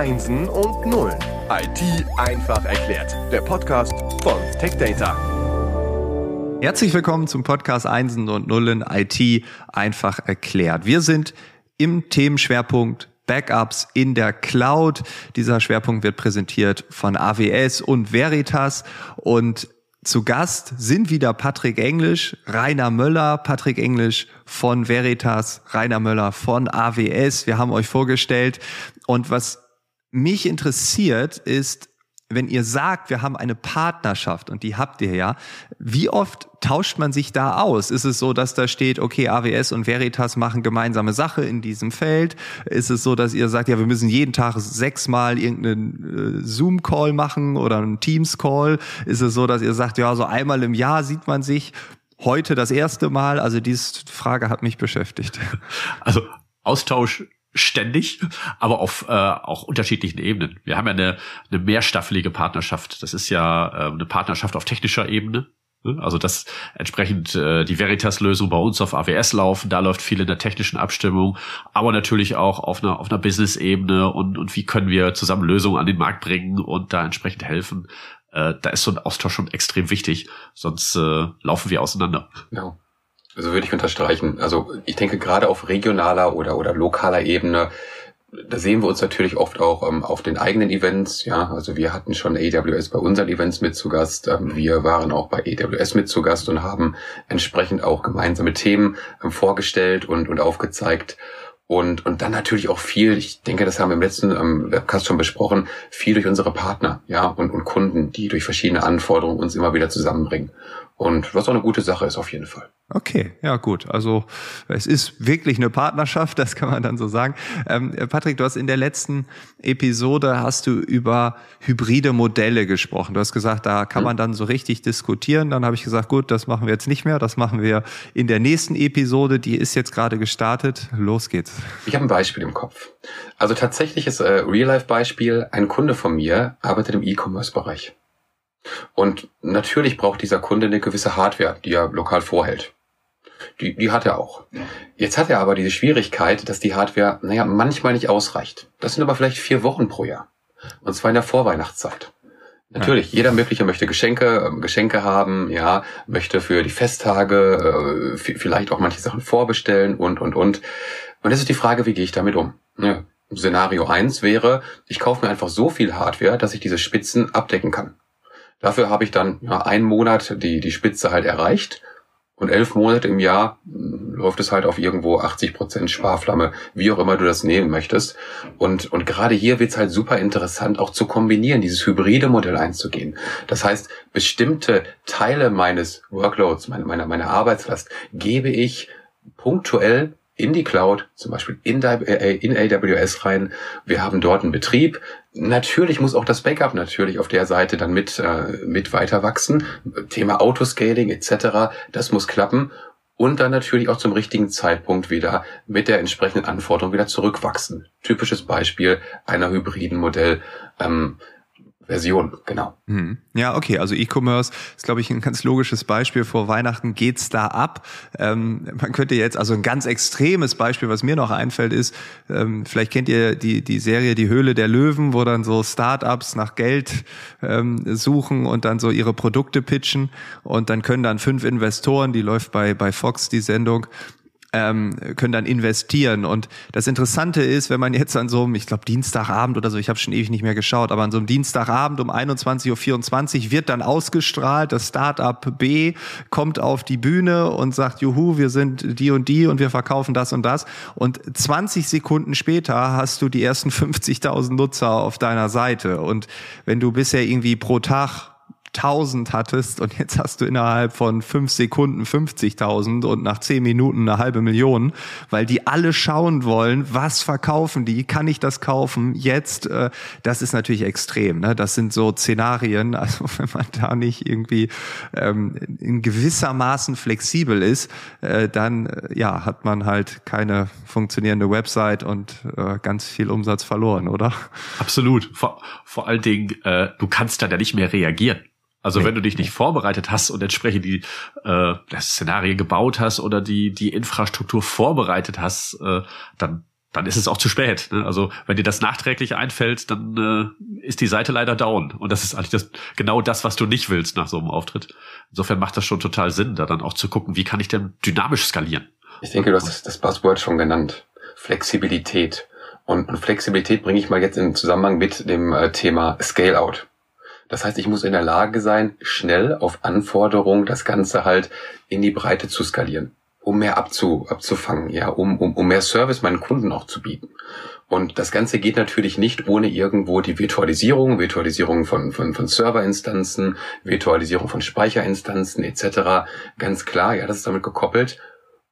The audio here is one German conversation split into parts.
Einsen und Nullen. IT einfach erklärt. Der Podcast von TechData. Herzlich willkommen zum Podcast Einsen und Nullen IT einfach erklärt. Wir sind im Themenschwerpunkt Backups in der Cloud. Dieser Schwerpunkt wird präsentiert von AWS und Veritas und zu Gast sind wieder Patrick Englisch, Rainer Möller, Patrick Englisch von Veritas, Rainer Möller von AWS. Wir haben euch vorgestellt. Und was mich interessiert ist, wenn ihr sagt, wir haben eine Partnerschaft und die habt ihr ja, wie oft tauscht man sich da aus? Ist es so, dass da steht, okay, AWS und Veritas machen gemeinsame Sache in diesem Feld? Ist es so, dass ihr sagt, ja, wir müssen jeden Tag sechsmal irgendeinen äh, Zoom-Call machen oder einen Teams-Call? Ist es so, dass ihr sagt, ja, so einmal im Jahr sieht man sich? Heute das erste Mal? Also diese Frage hat mich beschäftigt. Also Austausch ständig, aber auf äh, auch unterschiedlichen Ebenen. Wir haben ja eine, eine mehrstaffelige Partnerschaft. Das ist ja äh, eine Partnerschaft auf technischer Ebene. Ne? Also dass entsprechend äh, die Veritas-Lösung bei uns auf AWS laufen, da läuft viel in der technischen Abstimmung, aber natürlich auch auf einer auf einer Business-Ebene und und wie können wir zusammen Lösungen an den Markt bringen und da entsprechend helfen. Äh, da ist so ein Austausch schon extrem wichtig, sonst äh, laufen wir auseinander. Genau. Also würde ich unterstreichen. Also ich denke gerade auf regionaler oder, oder lokaler Ebene, da sehen wir uns natürlich oft auch ähm, auf den eigenen Events. Ja, also wir hatten schon AWS bei unseren Events mit zu Gast. Ähm, wir waren auch bei AWS mit zu Gast und haben entsprechend auch gemeinsame Themen ähm, vorgestellt und, und aufgezeigt. Und, und dann natürlich auch viel, ich denke, das haben wir im letzten ähm, Webcast schon besprochen, viel durch unsere Partner, ja, und, und Kunden, die durch verschiedene Anforderungen uns immer wieder zusammenbringen. Und was auch eine gute Sache ist auf jeden Fall. Okay, ja gut. Also es ist wirklich eine Partnerschaft, das kann man dann so sagen. Ähm, Patrick, du hast in der letzten Episode hast du über hybride Modelle gesprochen. Du hast gesagt, da kann man dann so richtig diskutieren. Dann habe ich gesagt, gut, das machen wir jetzt nicht mehr. Das machen wir in der nächsten Episode. Die ist jetzt gerade gestartet. Los geht's. Ich habe ein Beispiel im Kopf. Also tatsächlich ist äh, Real-Life-Beispiel. Ein Kunde von mir arbeitet im E-Commerce-Bereich. Und natürlich braucht dieser Kunde eine gewisse Hardware, die er lokal vorhält. Die, die hat er auch. Jetzt hat er aber diese Schwierigkeit, dass die Hardware, naja, manchmal nicht ausreicht. Das sind aber vielleicht vier Wochen pro Jahr. Und zwar in der Vorweihnachtszeit. Natürlich, jeder mögliche möchte Geschenke, ähm, Geschenke haben, ja, möchte für die Festtage äh, vielleicht auch manche Sachen vorbestellen und, und, und. Und das ist die Frage, wie gehe ich damit um? Ja, Szenario eins wäre, ich kaufe mir einfach so viel Hardware, dass ich diese Spitzen abdecken kann. Dafür habe ich dann ja, einen Monat die, die Spitze halt erreicht und elf Monate im Jahr hm, läuft es halt auf irgendwo 80 Prozent Sparflamme, wie auch immer du das nehmen möchtest. Und, und gerade hier wird es halt super interessant, auch zu kombinieren, dieses hybride Modell einzugehen. Das heißt, bestimmte Teile meines Workloads, meiner, meiner, meiner Arbeitslast, gebe ich punktuell in die Cloud, zum Beispiel in, äh, in AWS rein. Wir haben dort einen Betrieb. Natürlich muss auch das Backup natürlich auf der Seite dann mit, äh, mit weiter wachsen. Thema Autoscaling etc. Das muss klappen. Und dann natürlich auch zum richtigen Zeitpunkt wieder mit der entsprechenden Anforderung wieder zurückwachsen. Typisches Beispiel einer hybriden Modell. Ähm, Version, genau. Hm. Ja, okay, also E-Commerce ist, glaube ich, ein ganz logisches Beispiel. Vor Weihnachten geht's da ab. Ähm, man könnte jetzt, also ein ganz extremes Beispiel, was mir noch einfällt, ist, ähm, vielleicht kennt ihr die, die Serie Die Höhle der Löwen, wo dann so Startups nach Geld ähm, suchen und dann so ihre Produkte pitchen und dann können dann fünf Investoren, die läuft bei, bei Fox, die Sendung, ähm, können dann investieren. Und das Interessante ist, wenn man jetzt an so einem, ich glaube Dienstagabend oder so, ich habe schon ewig nicht mehr geschaut, aber an so einem Dienstagabend um 21.24 Uhr wird dann ausgestrahlt, das Startup B kommt auf die Bühne und sagt, juhu, wir sind die und die und wir verkaufen das und das. Und 20 Sekunden später hast du die ersten 50.000 Nutzer auf deiner Seite. Und wenn du bisher irgendwie pro Tag 1000 hattest und jetzt hast du innerhalb von fünf Sekunden 50.000 und nach zehn Minuten eine halbe Million, weil die alle schauen wollen, was verkaufen die, kann ich das kaufen jetzt? Äh, das ist natürlich extrem. Ne? Das sind so Szenarien, also wenn man da nicht irgendwie ähm, in gewissermaßen flexibel ist, äh, dann äh, ja hat man halt keine funktionierende Website und äh, ganz viel Umsatz verloren, oder? Absolut. Vor, vor allen Dingen, äh, du kannst dann ja nicht mehr reagieren. Also nee, wenn du dich nicht vorbereitet hast und entsprechend die äh, das Szenario gebaut hast oder die die Infrastruktur vorbereitet hast, äh, dann dann ist es auch zu spät. Ne? Also wenn dir das nachträglich einfällt, dann äh, ist die Seite leider down. Und das ist eigentlich das, genau das, was du nicht willst nach so einem Auftritt. Insofern macht das schon total Sinn, da dann auch zu gucken, wie kann ich denn dynamisch skalieren. Ich denke, du hast das, das Buzzword schon genannt. Flexibilität. Und, und Flexibilität bringe ich mal jetzt in Zusammenhang mit dem äh, Thema Scale-out. Das heißt, ich muss in der Lage sein, schnell auf Anforderungen das Ganze halt in die Breite zu skalieren um mehr abzu, abzufangen, ja, um, um, um mehr Service meinen Kunden auch zu bieten. Und das Ganze geht natürlich nicht ohne irgendwo die Virtualisierung, Virtualisierung von, von, von Serverinstanzen, Virtualisierung von Speicherinstanzen etc. Ganz klar, ja, das ist damit gekoppelt.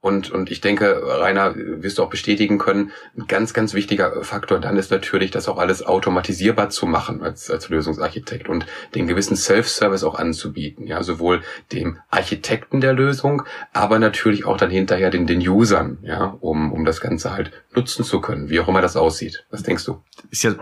Und, und ich denke, Rainer, wirst du auch bestätigen können, ein ganz, ganz wichtiger Faktor dann ist natürlich, das auch alles automatisierbar zu machen als, als Lösungsarchitekt und den gewissen Self-Service auch anzubieten. Ja, sowohl dem Architekten der Lösung, aber natürlich auch dann hinterher den, den Usern, ja, um, um das Ganze halt nutzen zu können, wie auch immer das aussieht. Was denkst du? Ist ja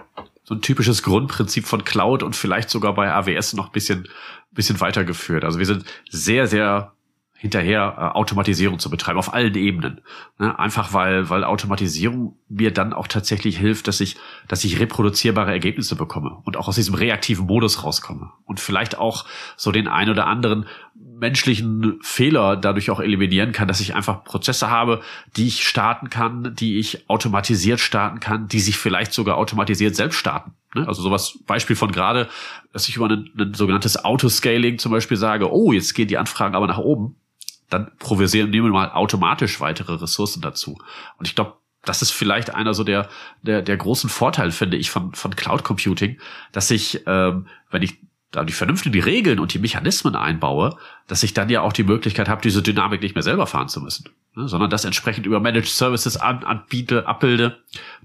so ein typisches Grundprinzip von Cloud und vielleicht sogar bei AWS noch ein bisschen, bisschen weitergeführt. Also wir sind sehr, sehr hinterher äh, Automatisierung zu betreiben auf allen Ebenen. Ne? Einfach weil, weil Automatisierung mir dann auch tatsächlich hilft, dass ich, dass ich reproduzierbare Ergebnisse bekomme und auch aus diesem reaktiven Modus rauskomme und vielleicht auch so den ein oder anderen menschlichen Fehler dadurch auch eliminieren kann, dass ich einfach Prozesse habe, die ich starten kann, die ich automatisiert starten kann, die sich vielleicht sogar automatisiert selbst starten. Ne? Also sowas, Beispiel von gerade, dass ich über ein, ein sogenanntes Autoscaling zum Beispiel sage, oh, jetzt gehen die Anfragen aber nach oben dann provisieren die mal automatisch weitere Ressourcen dazu. Und ich glaube, das ist vielleicht einer so der, der, der großen Vorteil, finde ich, von, von Cloud Computing, dass ich, ähm, wenn ich da die vernünftigen Regeln und die Mechanismen einbaue, dass ich dann ja auch die Möglichkeit habe, diese Dynamik nicht mehr selber fahren zu müssen, ne, sondern das entsprechend über Managed Services an, anbiete, abbilde,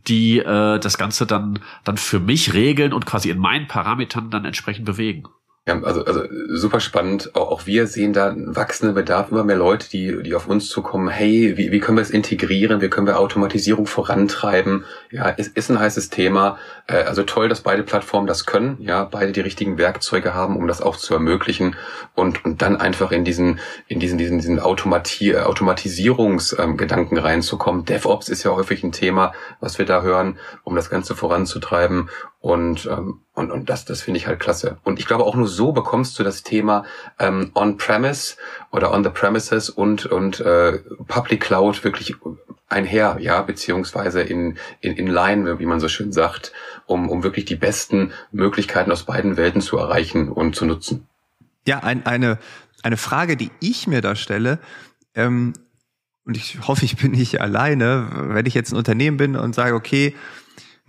die äh, das Ganze dann dann für mich regeln und quasi in meinen Parametern dann entsprechend bewegen. Ja, also, also super spannend. Auch, auch wir sehen da einen wachsenden Bedarf, immer mehr Leute, die, die auf uns zukommen, hey, wie, wie können wir es integrieren, wie können wir Automatisierung vorantreiben? Ja, ist, ist ein heißes Thema. Äh, also toll, dass beide Plattformen das können, ja, beide die richtigen Werkzeuge haben, um das auch zu ermöglichen und, und dann einfach in diesen, in diesen, diesen, diesen Automati Automatisierungsgedanken ähm, reinzukommen. DevOps ist ja häufig ein Thema, was wir da hören, um das Ganze voranzutreiben. Und, ähm, und, und das, das finde ich halt klasse. Und ich glaube, auch nur so bekommst du das Thema ähm, On-Premise oder On the Premises und, und äh, Public Cloud wirklich einher, ja, beziehungsweise in, in, in line, wie man so schön sagt, um, um wirklich die besten Möglichkeiten aus beiden Welten zu erreichen und zu nutzen. Ja, ein, eine, eine Frage, die ich mir da stelle, ähm, und ich hoffe, ich bin nicht alleine, wenn ich jetzt ein Unternehmen bin und sage, okay,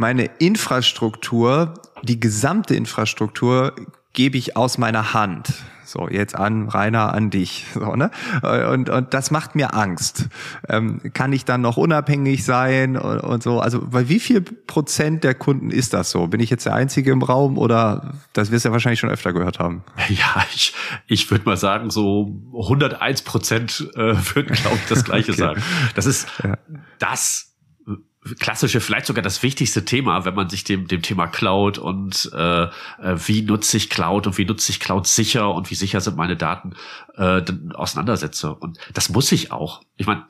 meine Infrastruktur, die gesamte Infrastruktur gebe ich aus meiner Hand. So, jetzt an Rainer, an dich. So, ne? Und, und das macht mir Angst. Ähm, kann ich dann noch unabhängig sein und, und so? Also bei wie viel Prozent der Kunden ist das so? Bin ich jetzt der Einzige im Raum oder das wirst du ja wahrscheinlich schon öfter gehört haben? Ja, ich, ich würde mal sagen, so 101 Prozent äh, würden, glaube ich, das Gleiche okay. sagen. Das ist ja. das klassische, vielleicht sogar das wichtigste Thema, wenn man sich dem, dem Thema Cloud und äh, äh, wie nutze ich Cloud und wie nutze ich Cloud sicher und wie sicher sind meine Daten äh, auseinandersetze. Und das muss ich auch. Ich meine,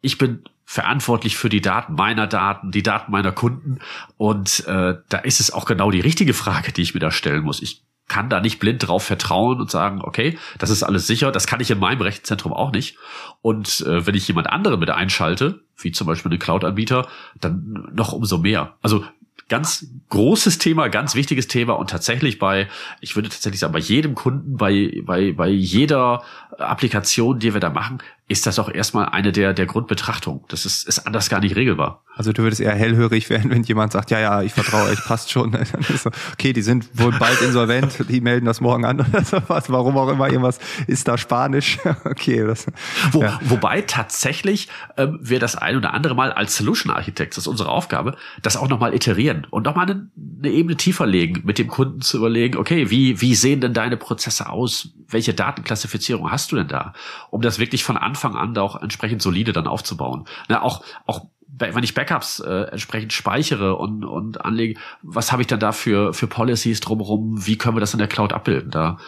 ich bin verantwortlich für die Daten meiner Daten, die Daten meiner Kunden. Und äh, da ist es auch genau die richtige Frage, die ich mir da stellen muss. Ich kann da nicht blind drauf vertrauen und sagen, okay, das ist alles sicher, das kann ich in meinem Rechenzentrum auch nicht. Und äh, wenn ich jemand anderen mit einschalte, wie zum Beispiel einen Cloud-Anbieter, dann noch umso mehr. Also ganz großes Thema, ganz wichtiges Thema und tatsächlich bei, ich würde tatsächlich sagen, bei jedem Kunden, bei, bei, bei jeder Applikation, die wir da machen, ist das auch erstmal eine der, der Grundbetrachtungen. Das ist, ist anders gar nicht regelbar. Also du würdest eher hellhörig werden, wenn jemand sagt, ja, ja, ich vertraue euch, passt schon. okay, die sind wohl bald insolvent, die melden das morgen an oder sowas, warum auch immer, irgendwas ist da Spanisch. okay. Das, Wo, ja. Wobei tatsächlich ähm, wir das ein oder andere Mal als Solution Architect, das ist unsere Aufgabe, das auch nochmal iterieren und nochmal eine, eine Ebene tiefer legen, mit dem Kunden zu überlegen, okay, wie, wie sehen denn deine Prozesse aus? Welche Datenklassifizierung hast du denn da? Um das wirklich von Anfang Anfang an da auch entsprechend solide dann aufzubauen. Ne, auch, auch wenn ich Backups äh, entsprechend speichere und, und anlege, was habe ich dann da für, für Policies drumherum? Wie können wir das in der Cloud abbilden? Da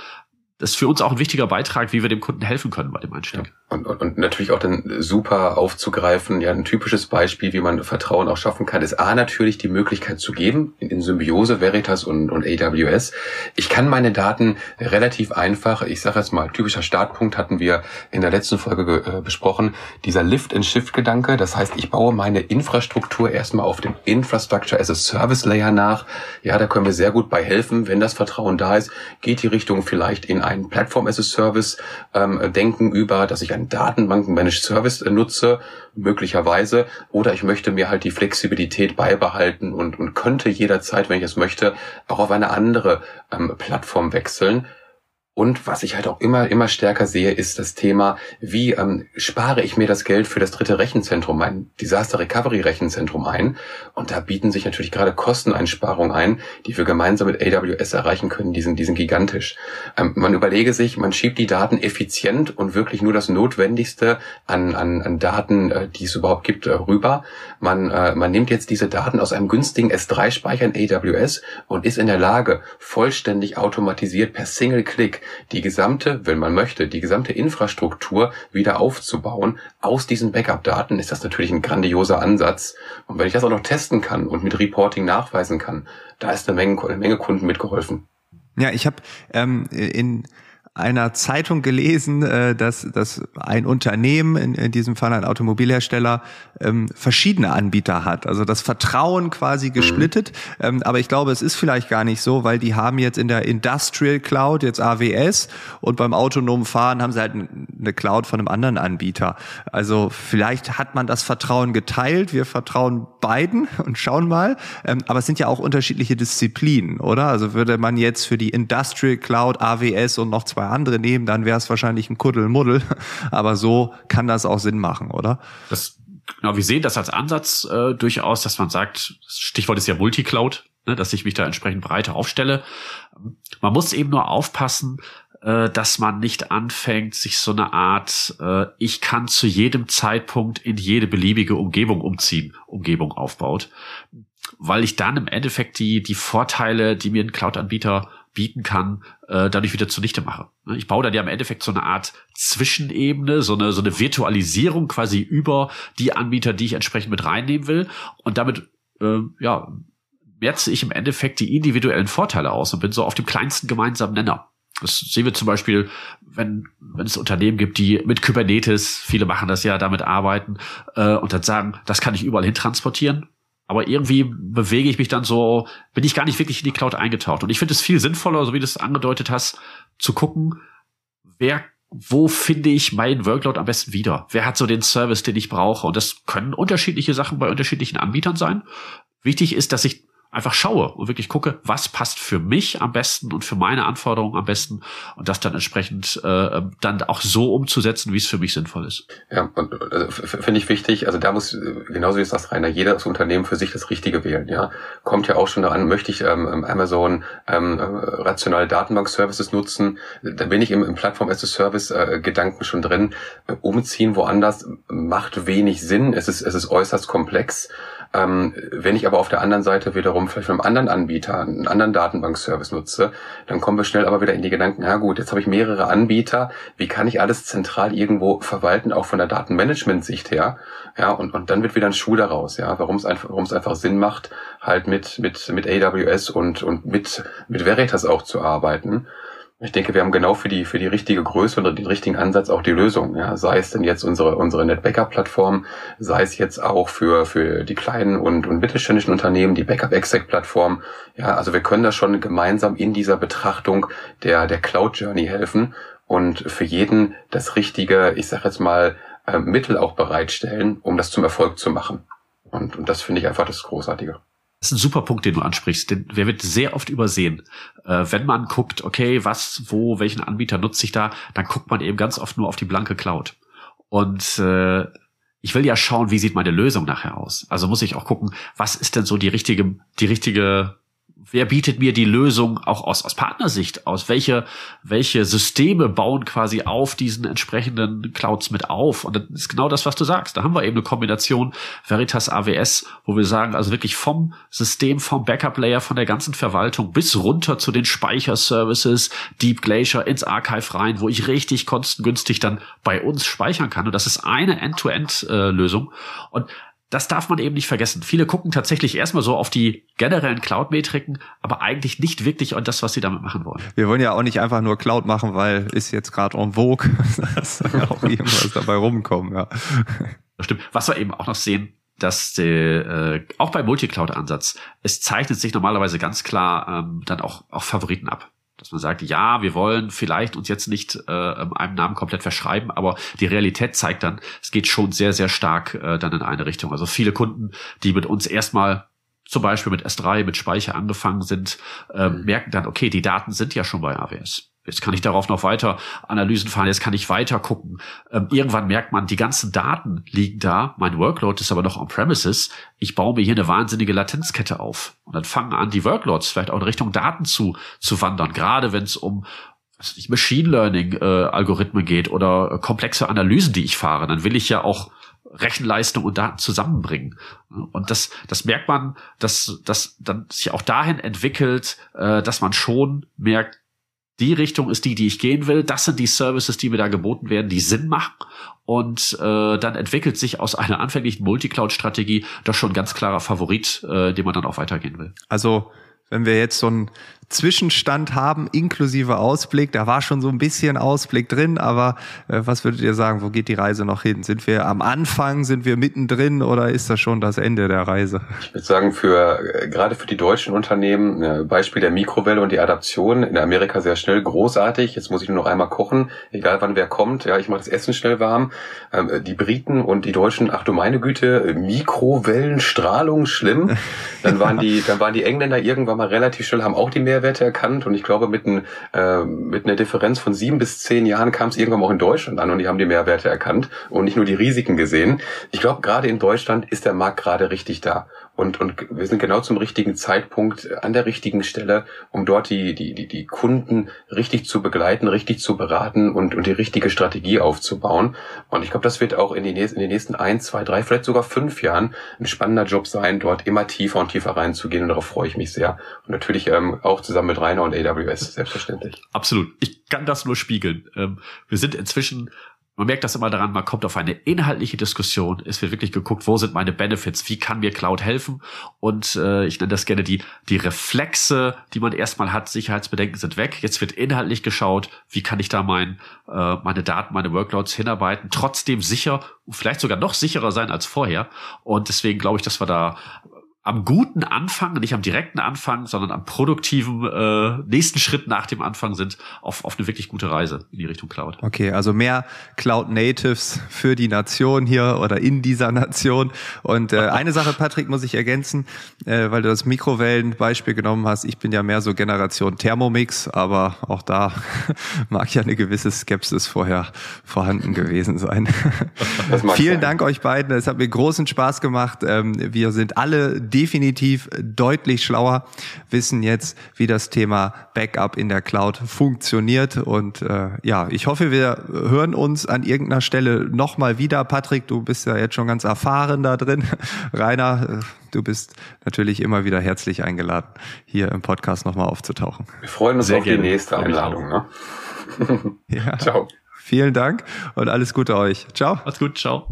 das ist für uns auch ein wichtiger Beitrag, wie wir dem Kunden helfen können bei dem Einstieg. Ja. Und, und, und natürlich auch dann super aufzugreifen, ja, ein typisches Beispiel, wie man Vertrauen auch schaffen kann, ist A natürlich die Möglichkeit zu geben, in, in Symbiose, Veritas und, und AWS. Ich kann meine Daten relativ einfach, ich sage jetzt mal, typischer Startpunkt hatten wir in der letzten Folge äh, besprochen, dieser Lift-and-Shift-Gedanke. Das heißt, ich baue meine Infrastruktur erstmal auf dem Infrastructure as a Service Layer nach. Ja, da können wir sehr gut bei helfen. Wenn das Vertrauen da ist, geht die Richtung vielleicht in Platform as a Service ähm, denken über, dass ich einen Datenbanken Managed Service äh, nutze, möglicherweise, oder ich möchte mir halt die Flexibilität beibehalten und, und könnte jederzeit, wenn ich es möchte, auch auf eine andere ähm, Plattform wechseln. Und was ich halt auch immer, immer stärker sehe, ist das Thema, wie ähm, spare ich mir das Geld für das dritte Rechenzentrum, mein Disaster Recovery Rechenzentrum ein. Und da bieten sich natürlich gerade Kosteneinsparungen ein, die wir gemeinsam mit AWS erreichen können. Die sind, die sind gigantisch. Ähm, man überlege sich, man schiebt die Daten effizient und wirklich nur das Notwendigste an, an, an Daten, äh, die es überhaupt gibt, äh, rüber. Man, äh, man nimmt jetzt diese Daten aus einem günstigen S3-Speicher in AWS und ist in der Lage, vollständig automatisiert per Single-Click die gesamte, wenn man möchte, die gesamte Infrastruktur wieder aufzubauen aus diesen Backup-Daten, ist das natürlich ein grandioser Ansatz. Und wenn ich das auch noch testen kann und mit Reporting nachweisen kann, da ist eine Menge, eine Menge Kunden mitgeholfen. Ja, ich habe ähm, in einer Zeitung gelesen, äh, dass, dass ein Unternehmen, in, in diesem Fall ein Automobilhersteller, ähm, verschiedene Anbieter hat. Also das Vertrauen quasi gesplittet. Ähm, aber ich glaube, es ist vielleicht gar nicht so, weil die haben jetzt in der Industrial Cloud jetzt AWS und beim autonomen Fahren haben sie halt eine Cloud von einem anderen Anbieter. Also vielleicht hat man das Vertrauen geteilt. Wir vertrauen beiden und schauen mal. Ähm, aber es sind ja auch unterschiedliche Disziplinen, oder? Also würde man jetzt für die Industrial Cloud AWS und noch zwei zwei andere nehmen, dann wäre es wahrscheinlich ein Kuddelmuddel. Aber so kann das auch Sinn machen, oder? Das, genau, wir sehen das als Ansatz äh, durchaus, dass man sagt, Stichwort ist ja Multicloud, ne, dass ich mich da entsprechend breiter aufstelle. Man muss eben nur aufpassen, äh, dass man nicht anfängt, sich so eine Art, äh, ich kann zu jedem Zeitpunkt in jede beliebige Umgebung umziehen, Umgebung aufbaut. Weil ich dann im Endeffekt die, die Vorteile, die mir ein Cloud-Anbieter bieten kann, äh, dadurch wieder zunichte mache. Ne, ich baue dann ja im Endeffekt so eine Art Zwischenebene, so eine, so eine Virtualisierung quasi über die Anbieter, die ich entsprechend mit reinnehmen will. Und damit, äh, ja, merze ich im Endeffekt die individuellen Vorteile aus und bin so auf dem kleinsten gemeinsamen Nenner. Das sehen wir zum Beispiel, wenn, wenn es Unternehmen gibt, die mit Kubernetes, viele machen das ja, damit arbeiten äh, und dann sagen, das kann ich überall hin transportieren. Aber irgendwie bewege ich mich dann so, bin ich gar nicht wirklich in die Cloud eingetaucht. Und ich finde es viel sinnvoller, so wie du es angedeutet hast, zu gucken, wer, wo finde ich meinen Workload am besten wieder? Wer hat so den Service, den ich brauche? Und das können unterschiedliche Sachen bei unterschiedlichen Anbietern sein. Wichtig ist, dass ich einfach schaue und wirklich gucke, was passt für mich am besten und für meine Anforderungen am besten und das dann entsprechend äh, dann auch so umzusetzen, wie es für mich sinnvoll ist. Ja, und also, finde ich wichtig, also da muss, genauso wie es das Rainer, jedes Unternehmen für sich das Richtige wählen, ja. Kommt ja auch schon daran, möchte ich ähm, Amazon ähm, rationale Datenbank-Services nutzen, da bin ich im, im Plattform-as-a-Service-Gedanken äh, schon drin. Umziehen woanders macht wenig Sinn, es ist, es ist äußerst komplex. Ähm, wenn ich aber auf der anderen Seite wiederum vielleicht von einem anderen Anbieter, einen anderen Datenbankservice nutze, dann kommen wir schnell aber wieder in die Gedanken, ja gut, jetzt habe ich mehrere Anbieter, wie kann ich alles zentral irgendwo verwalten, auch von der Datenmanagement-Sicht her? Ja, und, und dann wird wieder ein Schuh daraus, ja, warum es einfach, warum es einfach Sinn macht, halt mit, mit, mit AWS und, und mit, mit Veritas auch zu arbeiten. Ich denke, wir haben genau für die, für die richtige Größe und den richtigen Ansatz auch die Lösung. Ja, sei es denn jetzt unsere, unsere NetBackup-Plattform, sei es jetzt auch für, für die kleinen und, und mittelständischen Unternehmen, die Backup-Exec-Plattform. Ja, also wir können da schon gemeinsam in dieser Betrachtung der, der Cloud Journey helfen und für jeden das richtige, ich sag jetzt mal, äh, Mittel auch bereitstellen, um das zum Erfolg zu machen. Und, und das finde ich einfach das Großartige. Das ist ein super Punkt, den du ansprichst, denn wer wird sehr oft übersehen. Äh, wenn man guckt, okay, was, wo, welchen Anbieter nutze ich da, dann guckt man eben ganz oft nur auf die blanke Cloud. Und äh, ich will ja schauen, wie sieht meine Lösung nachher aus. Also muss ich auch gucken, was ist denn so die richtige, die richtige wer bietet mir die Lösung auch aus, aus Partnersicht aus? Welche, welche Systeme bauen quasi auf diesen entsprechenden Clouds mit auf? Und das ist genau das, was du sagst. Da haben wir eben eine Kombination Veritas AWS, wo wir sagen, also wirklich vom System, vom Backup-Layer, von der ganzen Verwaltung bis runter zu den Speicherservices, Deep Glacier ins Archive rein, wo ich richtig kostengünstig dann bei uns speichern kann. Und das ist eine End-to-End-Lösung. Und das darf man eben nicht vergessen. Viele gucken tatsächlich erstmal so auf die generellen Cloud-Metriken, aber eigentlich nicht wirklich an das, was sie damit machen wollen. Wir wollen ja auch nicht einfach nur Cloud machen, weil ist jetzt gerade en vogue. das soll ja auch irgendwas dabei rumkommen, ja. Das stimmt. Was wir eben auch noch sehen, dass der, äh, auch beim Multicloud-Ansatz, es zeichnet sich normalerweise ganz klar ähm, dann auch, auch Favoriten ab dass man sagt, ja, wir wollen vielleicht uns jetzt nicht äh, einem Namen komplett verschreiben, aber die Realität zeigt dann, es geht schon sehr, sehr stark äh, dann in eine Richtung. Also viele Kunden, die mit uns erstmal zum Beispiel mit S3, mit Speicher angefangen sind, äh, merken dann, okay, die Daten sind ja schon bei AWS. Jetzt kann ich darauf noch weiter Analysen fahren, jetzt kann ich weiter gucken. Ähm, irgendwann merkt man, die ganzen Daten liegen da, mein Workload ist aber noch on-premises. Ich baue mir hier eine wahnsinnige Latenzkette auf. Und dann fangen an, die Workloads vielleicht auch in Richtung Daten zu, zu wandern, gerade wenn es um was nicht, Machine Learning äh, Algorithmen geht oder äh, komplexe Analysen, die ich fahre, dann will ich ja auch Rechenleistung und Daten zusammenbringen. Und das, das merkt man, dass dass dann sich auch dahin entwickelt, äh, dass man schon merkt, die Richtung ist die, die ich gehen will. Das sind die Services, die mir da geboten werden, die Sinn machen. Und äh, dann entwickelt sich aus einer anfänglichen Multicloud-Strategie doch schon ein ganz klarer Favorit, äh, den man dann auch weitergehen will. Also wenn wir jetzt so ein Zwischenstand haben, inklusive Ausblick. Da war schon so ein bisschen Ausblick drin, aber äh, was würdet ihr sagen, wo geht die Reise noch hin? Sind wir am Anfang, sind wir mittendrin oder ist das schon das Ende der Reise? Ich würde sagen, für äh, gerade für die deutschen Unternehmen, äh, Beispiel der Mikrowelle und die Adaption in Amerika sehr schnell, großartig. Jetzt muss ich nur noch einmal kochen, egal wann wer kommt. Ja, ich mache das Essen schnell warm. Ähm, die Briten und die Deutschen, ach du meine Güte, Mikrowellenstrahlung, schlimm. Dann waren die, dann waren die Engländer irgendwann mal relativ schnell, haben auch die mehr Mehrwerte erkannt und ich glaube, mit, ein, äh, mit einer Differenz von sieben bis zehn Jahren kam es irgendwann auch in Deutschland an und die haben die Mehrwerte erkannt und nicht nur die Risiken gesehen. Ich glaube, gerade in Deutschland ist der Markt gerade richtig da. Und, und wir sind genau zum richtigen Zeitpunkt an der richtigen Stelle, um dort die, die, die, die Kunden richtig zu begleiten, richtig zu beraten und, und die richtige Strategie aufzubauen. Und ich glaube, das wird auch in, die in den nächsten ein, zwei, drei, vielleicht sogar fünf Jahren ein spannender Job sein, dort immer tiefer und tiefer reinzugehen. Und darauf freue ich mich sehr. Und natürlich ähm, auch zusammen mit Rainer und AWS, selbstverständlich. Absolut. Ich kann das nur spiegeln. Ähm, wir sind inzwischen man merkt das immer daran, man kommt auf eine inhaltliche Diskussion. Es wird wirklich geguckt, wo sind meine Benefits, wie kann mir Cloud helfen? Und äh, ich nenne das gerne die, die Reflexe, die man erstmal hat, Sicherheitsbedenken sind weg. Jetzt wird inhaltlich geschaut, wie kann ich da mein, äh, meine Daten, meine Workloads hinarbeiten, trotzdem sicher vielleicht sogar noch sicherer sein als vorher. Und deswegen glaube ich, dass wir da am guten Anfang, nicht am direkten Anfang, sondern am produktiven äh, nächsten Schritt nach dem Anfang sind, auf, auf eine wirklich gute Reise in die Richtung Cloud. Okay, also mehr Cloud Natives für die Nation hier oder in dieser Nation. Und äh, eine Sache, Patrick, muss ich ergänzen, äh, weil du das Mikrowellenbeispiel genommen hast. Ich bin ja mehr so Generation Thermomix, aber auch da mag ja eine gewisse Skepsis vorher vorhanden gewesen sein. Vielen sein. Dank euch beiden. Es hat mir großen Spaß gemacht. Ähm, wir sind alle definitiv deutlich schlauer, wissen jetzt, wie das Thema Backup in der Cloud funktioniert. Und äh, ja, ich hoffe, wir hören uns an irgendeiner Stelle nochmal wieder. Patrick, du bist ja jetzt schon ganz erfahren da drin. Rainer, äh, du bist natürlich immer wieder herzlich eingeladen, hier im Podcast nochmal aufzutauchen. Wir freuen uns Sehr auf gerne. die nächste Einladung. Ne? ja. Ciao. Vielen Dank und alles Gute euch. Ciao. Macht's gut. Ciao.